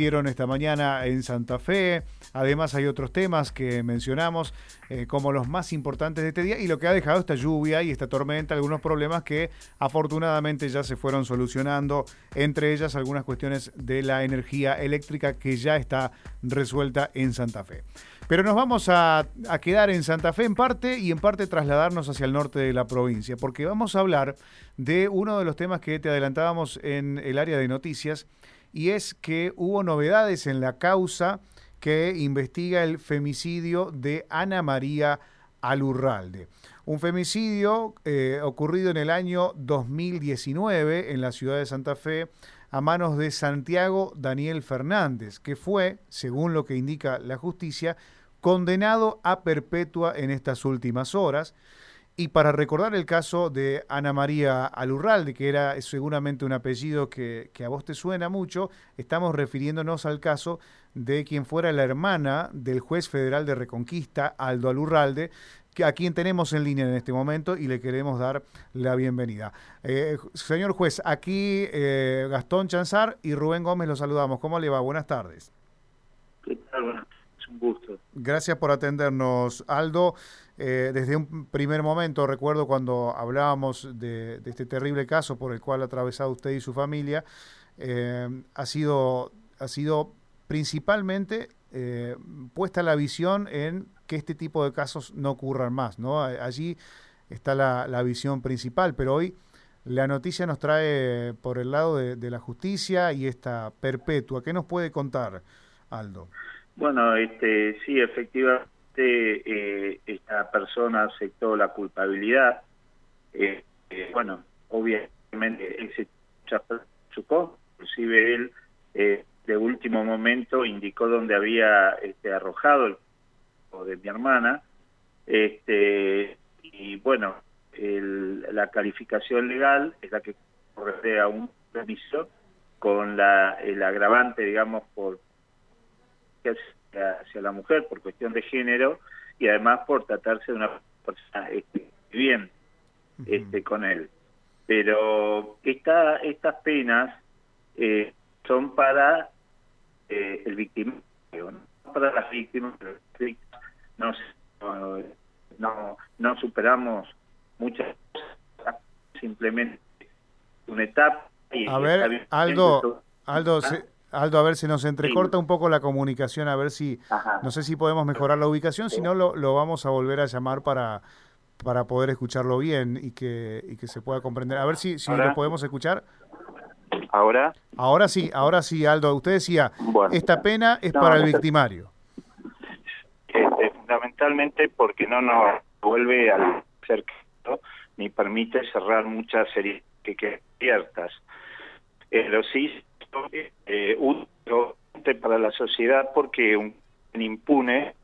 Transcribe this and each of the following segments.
Esta mañana en Santa Fe. Además hay otros temas que mencionamos eh, como los más importantes de este día y lo que ha dejado esta lluvia y esta tormenta, algunos problemas que afortunadamente ya se fueron solucionando, entre ellas algunas cuestiones de la energía eléctrica que ya está resuelta en Santa Fe. Pero nos vamos a quedar en Santa Fe en parte y en parte trasladarnos hacia el norte de la provincia, porque vamos a hablar de uno de los temas que te adelantábamos en el área de noticias y es que hubo novedades en la causa que investiga el femicidio de Ana María Alurralde. Un femicidio eh, ocurrido en el año 2019 en la ciudad de Santa Fe a manos de Santiago Daniel Fernández, que fue, según lo que indica la justicia, condenado a perpetua en estas últimas horas. Y para recordar el caso de Ana María Alurralde, que era seguramente un apellido que, a vos te suena mucho, estamos refiriéndonos al caso de quien fuera la hermana del juez federal de Reconquista, Aldo Alurralde, que a quien tenemos en línea en este momento y le queremos dar la bienvenida. Eh, señor juez, aquí eh, Gastón Chanzar y Rubén Gómez los saludamos. ¿Cómo le va? Buenas tardes. ¿Qué tal? Un gusto. Gracias por atendernos, Aldo. Eh, desde un primer momento, recuerdo cuando hablábamos de, este terrible caso por el cual ha atravesado usted y su familia, eh, ha, sido, ha sido principalmente eh, puesta la visión en que este tipo de casos no ocurran más. ¿no? Allí está la, visión principal, pero hoy la noticia nos trae por el lado de, de la justicia y esta perpetua. ¿Qué nos puede contar, Aldo? Bueno, este, sí, efectivamente eh, esta persona aceptó la culpabilidad. Eh, eh, bueno, obviamente él se chocó, inclusive él de último momento indicó dónde había este, arrojado el cuerpo de mi hermana. Este, y bueno, la calificación legal es la que corresponde a un permiso con la, el agravante, digamos, por hacia la mujer por cuestión de género y además por tratarse de una persona este, bien este, con él. Pero esta, estas penas eh, son para eh, el victimario, no para las víctimas, no, no, no superamos muchas cosas, simplemente una etapa. Y a ver, Aldo, Aldo, ¿Ah? Aldo, a ver si nos entrecorta un poco la comunicación, a ver si, no sé si podemos mejorar la ubicación, si no lo, lo, vamos a volver a llamar para, para poder escucharlo bien y que, y que se pueda comprender. A ver si, si lo podemos escuchar. ¿Ahora? Ahora sí, ahora sí, Aldo. Usted decía, esta pena es para el victimario. Este, fundamentalmente porque no nos vuelve al cercano ni permite cerrar muchas series que quedan abiertas. Pero sí eh, útil para la sociedad porque un impune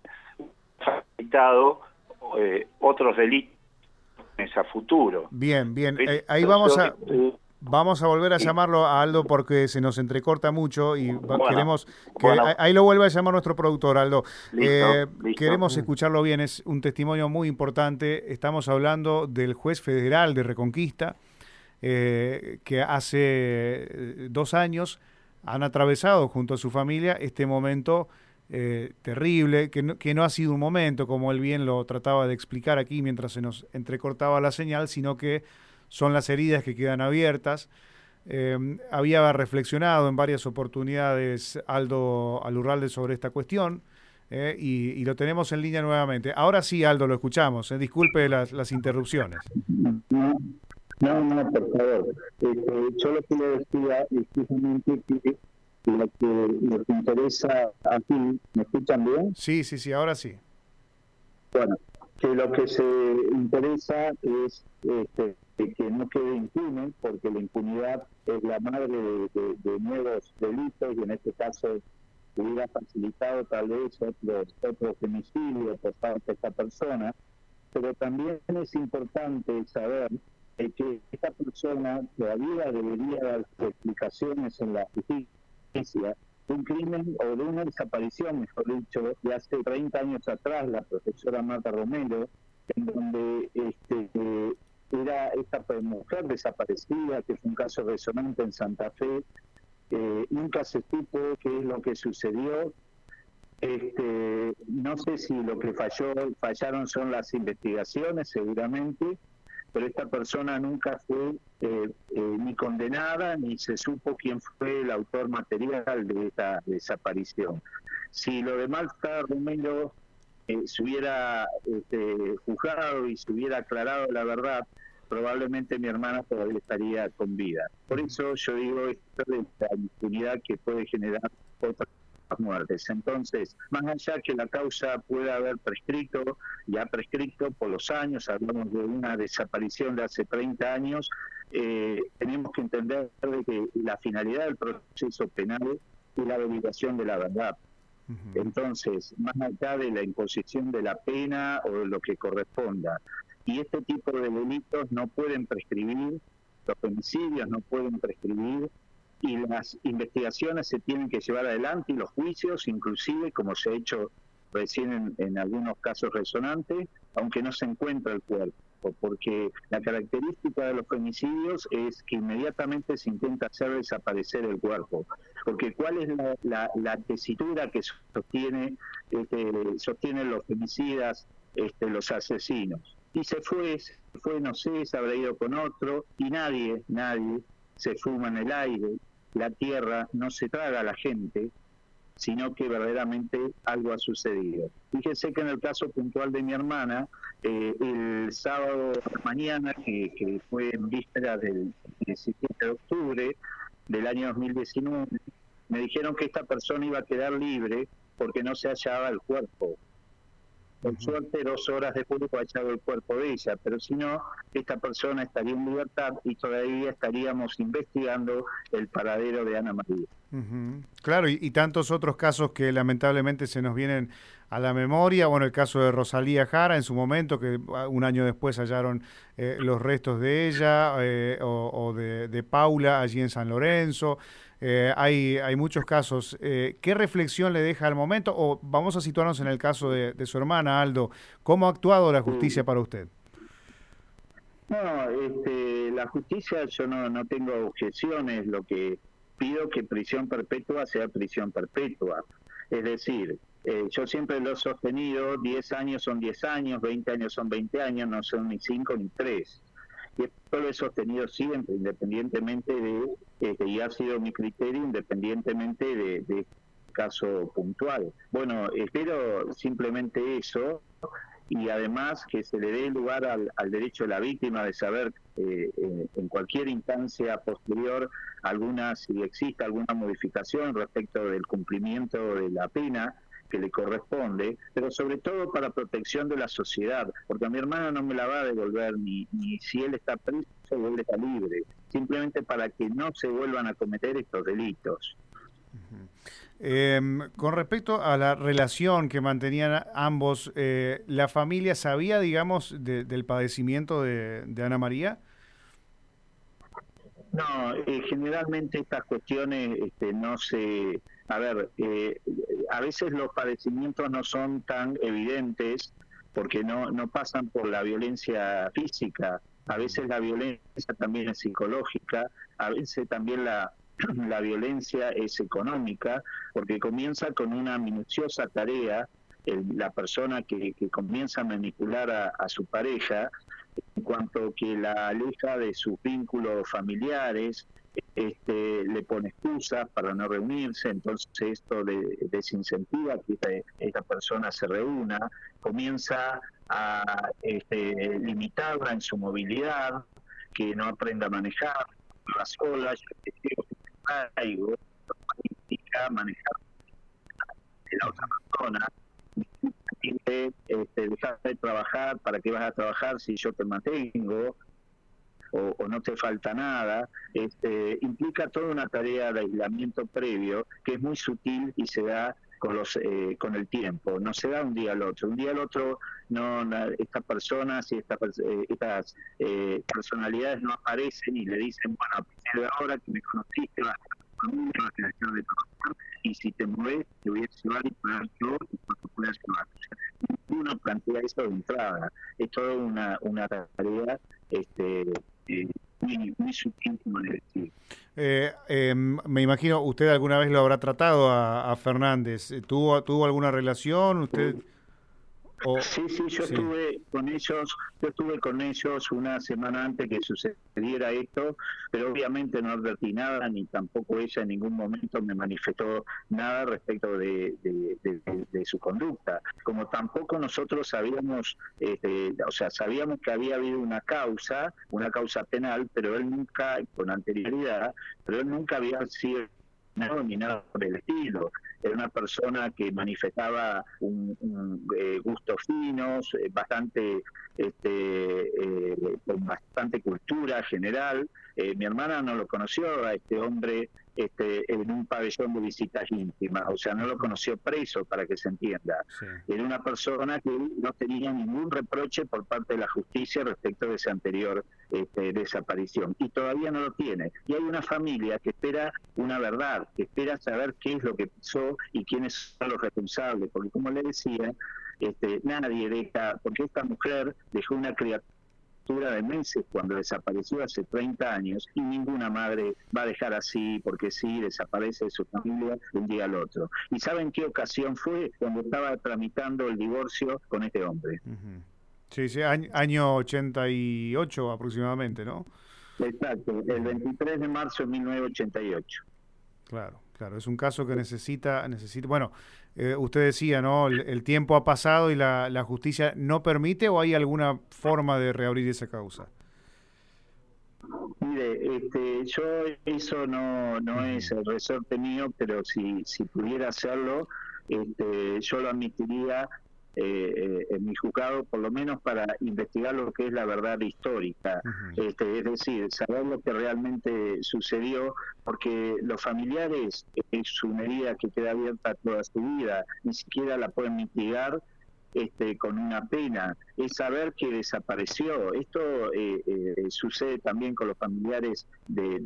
ha facilitado eh, otros delitos a futuro. Bien, bien. Eh, ahí vamos a vamos a volver a llamarlo a Aldo porque se nos entrecorta mucho y queremos que ahí lo vuelva a llamar nuestro productor Aldo. Eh, queremos escucharlo bien, es un testimonio muy importante. Estamos hablando del juez federal de Reconquista eh, que hace eh, dos años han atravesado junto a su familia este momento eh, terrible, que no, que no ha sido un momento, como él bien lo trataba de explicar aquí mientras se nos entrecortaba la señal, sino que son las heridas que quedan abiertas. había reflexionado en varias oportunidades Aldo Alurralde sobre esta cuestión. y, lo tenemos en línea nuevamente. Ahora sí, Aldo, lo escuchamos. disculpe las, las interrupciones. Por favor. Este, yo lo que le decía es justamente que lo que nos interesa aquí, ¿me escuchan bien? Sí, sí, sí, ahora sí. Bueno, que lo que se interesa es este, que no quede impune, porque la impunidad es la madre de, nuevos delitos y en este caso hubiera facilitado tal vez otro, otro femicidio por parte de esta persona, pero también es importante saber que esta persona todavía debería dar explicaciones en la justicia de un crimen o de una desaparición, mejor dicho, de hace 30 años atrás, la profesora Marta Romero, en donde este, era esta mujer desaparecida, que es un caso resonante en Santa Fe, eh, nunca se supo qué es lo que sucedió. Este, no sé si lo que falló, fallaron son las investigaciones, seguramente, pero esta persona nunca fue eh, eh, ni condenada ni se supo quién fue el autor material de esta desaparición. Si lo de Malta Romero eh, se hubiera este, juzgado y se hubiera aclarado la verdad, probablemente mi hermana todavía estaría con vida. Por eso yo digo esto de la impunidad que puede generar otras muertes. Entonces, más allá que la causa pueda haber prescrito, ya prescrito por los años, hablamos de una desaparición de hace 30 años, eh, tenemos que entender que la finalidad del proceso penal es la obligación de la verdad. Entonces, más allá de la imposición de la pena o de lo que corresponda, y este tipo de delitos no pueden prescribir, los homicidios no pueden prescribir, y las investigaciones se tienen que llevar adelante y los juicios, inclusive, como se ha hecho recién en, algunos casos resonantes, aunque no se encuentra el cuerpo, porque la característica de los femicidios es que inmediatamente se intenta hacer desaparecer el cuerpo, porque cuál es la, la, tesitura que sostiene, este, sostienen los femicidas, este, los asesinos. Y se fue, se fue, no sé, se habrá ido con otro, y nadie, nadie se fuma en el aire, la tierra no se traga a la gente, sino que verdaderamente algo ha sucedido. Fíjese que en el caso puntual de mi hermana, eh, el sábado mañana, que, fue en víspera del 17 de octubre del año 2019, me dijeron que esta persona iba a quedar libre porque no se hallaba el cuerpo. Por suerte, dos horas después ha echado el cuerpo de ella, pero si no, esta persona estaría en libertad y todavía estaríamos investigando el paradero de Ana María. Claro, y, tantos otros casos que lamentablemente se nos vienen a la memoria. Bueno, el caso de Rosalía Jara en su momento, que ah, un año después hallaron eh, los restos de ella, eh, o, de, Paula allí en San Lorenzo. Eh, hay, hay muchos casos. ¿Qué reflexión le deja al momento? O vamos a situarnos en el caso de, su hermana, Aldo. ¿Cómo ha actuado la justicia para usted? No, este, la justicia yo no, no tengo objeciones. Lo que pido que prisión perpetua sea prisión perpetua. Es decir, eh, yo siempre lo he sostenido, 10 años son 10 años, 20 años son 20 años, no son ni 5 ni 3. Y esto lo he sostenido siempre, independientemente de, este, y ha sido mi criterio, independientemente de, de caso puntual. Bueno, espero simplemente eso y además que se le dé lugar al, derecho de la víctima de saber eh, en cualquier instancia posterior alguna si existe alguna modificación respecto del cumplimiento de la pena que le corresponde, pero sobre todo para protección de la sociedad, porque a mi hermano no me la va a devolver ni, ni si él está preso o él está libre, simplemente para que no se vuelvan a cometer estos delitos. Em, con respecto a la relación que mantenían ambos, eh, ¿la familia sabía, digamos, del padecimiento de, Ana María? No, eh, generalmente estas cuestiones este, no se... A ver, eh, a veces los padecimientos no son tan evidentes porque no, no pasan por la violencia física, a veces la violencia también es psicológica, a veces también la, la violencia es económica, porque comienza con una minuciosa tarea, la persona que, comienza a manipular a, su pareja, en cuanto que la aleja de sus vínculos familiares, este, le pone excusas para no reunirse, entonces esto le desincentiva que esta, persona se reúna, comienza a este, limitarla en su movilidad, que no aprenda a manejar, a sola, traigo política manejar de la otra persona este, dejar de trabajar, ¿para qué vas a trabajar si yo te mantengo? O, no te falta nada, este, implica toda una tarea de aislamiento previo que es muy sutil y se da con los eh, con el tiempo, no se da un día al otro, un día al otro no estas personas y estas eh, estas eh, personalidades no aparecen y le dicen, bueno, ahora que me conociste, vas a y si te mueves, te voy a llevar y pagar yo y cuando puedas llevar. Uno plantea eso de entrada, es toda una, una tarea este, eh, muy, muy sutil, como le decía. Eh, em, me imagino, usted alguna vez lo habrá tratado a, Fernández. ¿Tuvo, ¿Tuvo alguna relación? ¿Usted...? Sí, sí, yo estuve con ellos, yo estuve con ellos una semana antes que sucediera esto, pero obviamente no advertí nada, ni tampoco ella en ningún momento me manifestó nada respecto de, su conducta. Como tampoco nosotros sabíamos, este, o sea, sabíamos que había habido una causa, una causa penal, pero él nunca, con anterioridad, pero él nunca había sido ni nada por el estilo. Era una persona que manifestaba un, eh, gustos finos, eh, bastante, este, eh, con bastante cultura general. mi hermana no lo conoció a este hombre este, en un pabellón de visitas íntimas, o sea, no lo conoció preso, para que se entienda. Era una persona que no tenía ningún reproche por parte de la justicia respecto de esa anterior este, desaparición, y todavía no lo tiene. Y hay una familia que espera una verdad, que espera saber qué es lo que pasó y quiénes son los responsables, porque como le decía, este, nadie deja, porque esta mujer dejó una criatura de meses cuando desapareció hace 30 años y ninguna madre va a dejar así porque sí, desaparece de su familia de un día al otro. ¿Y saben qué ocasión fue? Cuando estaba tramitando el divorcio con este hombre. Sí, sí, año, 88 aproximadamente, ¿no? Exacto, el 23 de marzo de 1988. Claro, claro, es un caso que necesita, necesita bueno, eh, usted decía, ¿no? El, tiempo ha pasado y la, la, justicia no permite o hay alguna forma de reabrir esa causa. Mire, este, yo eso no, no es el resorte mío, pero si, si pudiera hacerlo, este, yo lo admitiría eh, en mi juzgado, por lo menos para investigar lo que es la verdad histórica, este, es decir, saber lo que realmente sucedió, porque los familiares es una herida que queda abierta toda su vida, ni siquiera la pueden mitigar este, con una pena, es saber que desapareció. Esto eh, eh, sucede también con los familiares de,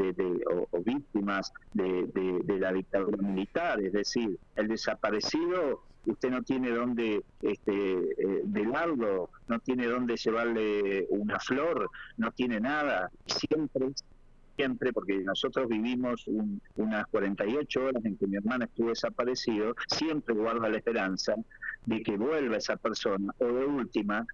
o, víctimas de, de, la dictadura militar, es decir, el desaparecido usted no tiene dónde este, eh, velarlo, no tiene dónde llevarle una flor, no tiene nada. Siempre, siempre, porque nosotros vivimos unas 48 horas en que mi hermana estuvo desaparecido, siempre guarda la esperanza de que vuelva esa persona o de última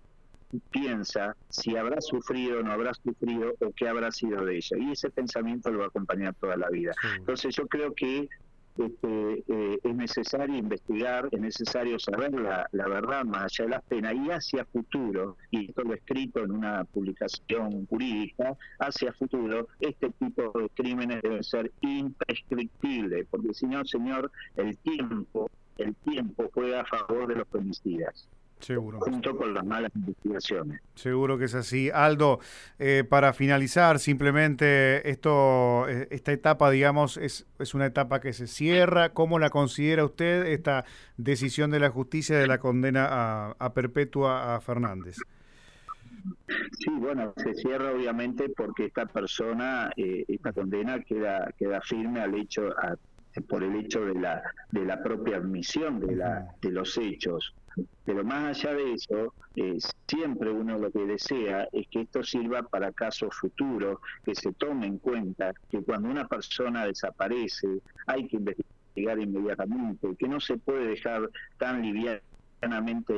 piensa si habrá sufrido o no habrá sufrido o qué habrá sido de ella. Y ese pensamiento lo va a acompañar toda la vida. Entonces yo creo que este, eh, es necesario investigar, es necesario saber la, verdad más allá de las penas y hacia futuro, y esto lo he escrito en una publicación jurídica, hacia futuro este tipo de crímenes deben ser imprescriptibles, porque si no, señor, el tiempo, el tiempo juega a favor de los homicidas. Seguro. Junto con las malas investigaciones. Seguro que es así. Aldo, eh, para finalizar, simplemente esto, eh, esta etapa, digamos, es, es una etapa que se cierra. ¿Cómo la considera usted esta decisión de la justicia de la condena a, perpetua a Fernández? Sí, bueno, se cierra obviamente porque esta persona, eh, esta condena queda queda firme al hecho, por el hecho de la de la propia admisión de la de los hechos. Pero más allá de eso, eh, siempre uno lo que desea es que esto sirva para casos futuros, que se tome en cuenta que cuando una persona desaparece hay que investigar inmediatamente, que no se puede dejar tan livianamente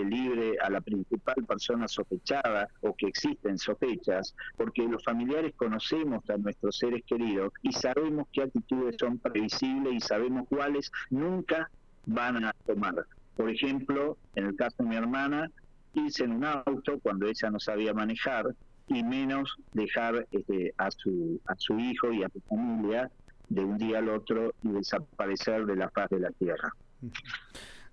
libre a la principal persona sospechada o que existen sospechas, porque los familiares conocemos a nuestros seres queridos y sabemos qué actitudes son previsibles y sabemos cuáles nunca van a tomar. Por ejemplo, en el caso de mi hermana, irse en un auto cuando ella no sabía manejar y menos dejar este, a, su, a su hijo y a su familia de un día al otro y desaparecer de la paz de la tierra.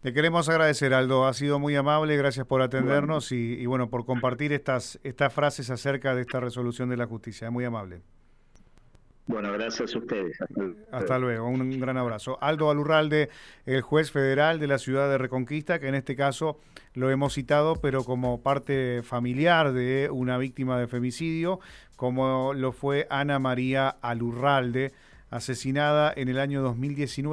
Te queremos agradecer, Aldo. Ha sido muy amable, gracias por atendernos Y, y, bueno, por compartir estas, estas frases acerca de esta resolución de la justicia. Muy amable. Bueno, gracias a ustedes. Hasta, luego, un gran abrazo. Aldo Alurralde, el juez federal de la ciudad de Reconquista, que en este caso lo hemos citado, pero como parte familiar de una víctima de femicidio, como lo fue Ana María Alurralde, asesinada en el año 2019.